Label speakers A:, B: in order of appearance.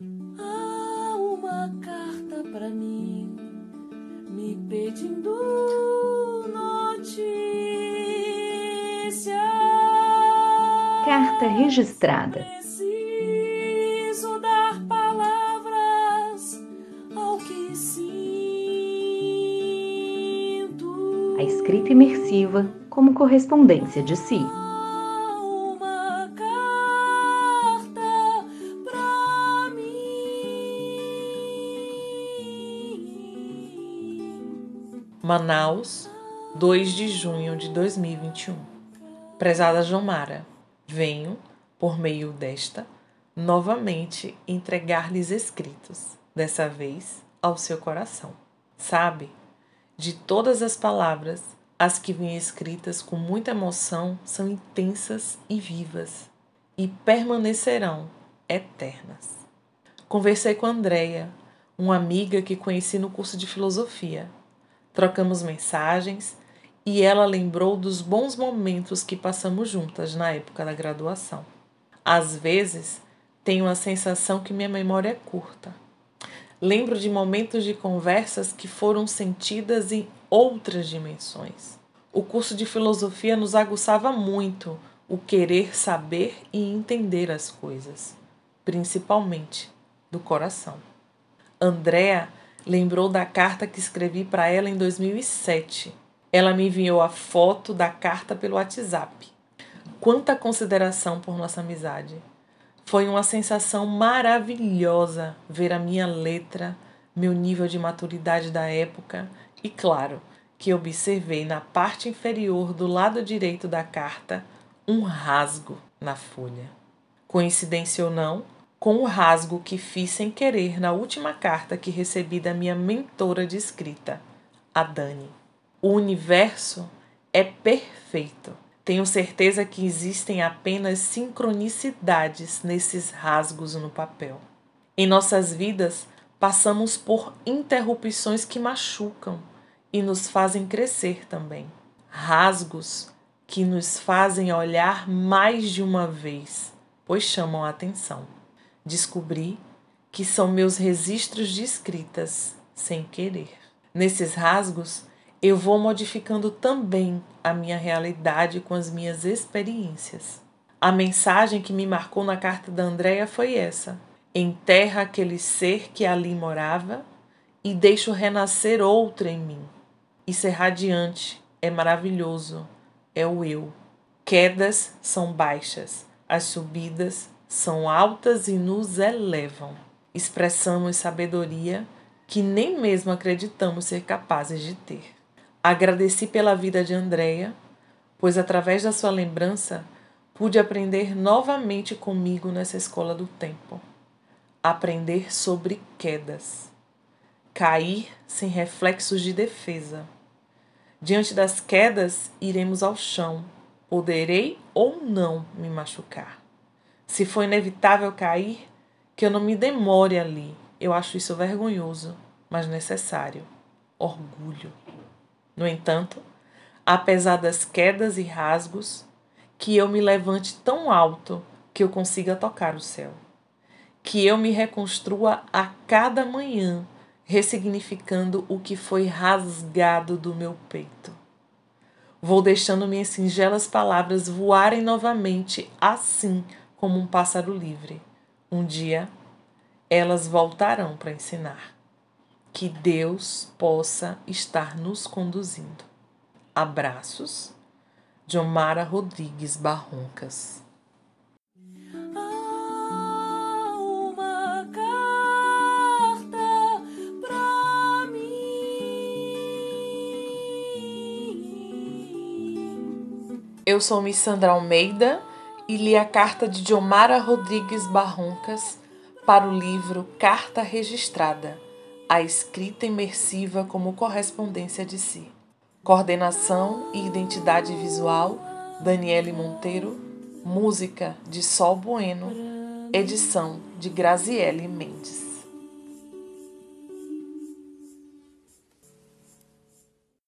A: Há uma carta para mim me pedindo notícia.
B: Carta registrada.
A: Preciso dar palavras ao que sinto.
B: A escrita imersiva como correspondência de si.
C: Manaus, 2 de junho de 2021. Prezada Jomara, venho, por meio desta, novamente entregar-lhes escritos, dessa vez ao seu coração. Sabe, de todas as palavras, as que vêm escritas com muita emoção são intensas e vivas e permanecerão eternas. Conversei com Andreia, uma amiga que conheci no curso de filosofia. Trocamos mensagens e ela lembrou dos bons momentos que passamos juntas na época da graduação. Às vezes, tenho a sensação que minha memória é curta. Lembro de momentos de conversas que foram sentidas em outras dimensões. O curso de filosofia nos aguçava muito o querer saber e entender as coisas, principalmente do coração. Andrea lembrou da carta que escrevi para ela em 2007. Ela me enviou a foto da carta pelo WhatsApp. Quanta consideração por nossa amizade. Foi uma sensação maravilhosa ver a minha letra, meu nível de maturidade da época e, claro, que observei na parte inferior do lado direito da carta um rasgo na folha. Coincidência ou não, com o rasgo que fiz sem querer na última carta que recebi da minha mentora de escrita, a Dani. O universo é perfeito. Tenho certeza que existem apenas sincronicidades nesses rasgos no papel. Em nossas vidas, passamos por interrupções que machucam e nos fazem crescer também. Rasgos que nos fazem olhar mais de uma vez, pois chamam a atenção. Descobri que são meus registros de escritas sem querer. Nesses rasgos, eu vou modificando também a minha realidade com as minhas experiências. A mensagem que me marcou na carta da Andréia foi essa: enterra aquele ser que ali morava e deixo renascer outro em mim. Isso é radiante, é maravilhoso, é o eu. Quedas são baixas, as subidas são altas e nos elevam. Expressamos sabedoria que nem mesmo acreditamos ser capazes de ter. Agradeci pela vida de Andréia, pois através da sua lembrança pude aprender novamente comigo nessa escola do tempo. Aprender sobre quedas. Cair sem reflexos de defesa Diante das quedas, iremos ao chão. Poderei ou não me machucar. Se for inevitável cair, que eu não me demore ali. Eu acho isso vergonhoso, mas necessário. Orgulho. No entanto, apesar das quedas e rasgos, que eu me levante tão alto que eu consiga tocar o céu. Que eu me reconstrua a cada manhã ressignificando o que foi rasgado do meu peito. Vou deixando minhas singelas palavras voarem novamente, assim como um pássaro livre. Um dia elas voltarão para ensinar. Que Deus possa estar nos conduzindo. Abraços, Jomara Rodrigues Barroncas. Eu sou Miss Sandra Almeida e li a carta de Diomara Rodrigues Barroncas para o livro Carta Registrada, a escrita imersiva como correspondência de si. Coordenação e identidade visual, Daniele Monteiro. Música de Sol Bueno. Edição de Graziele Mendes.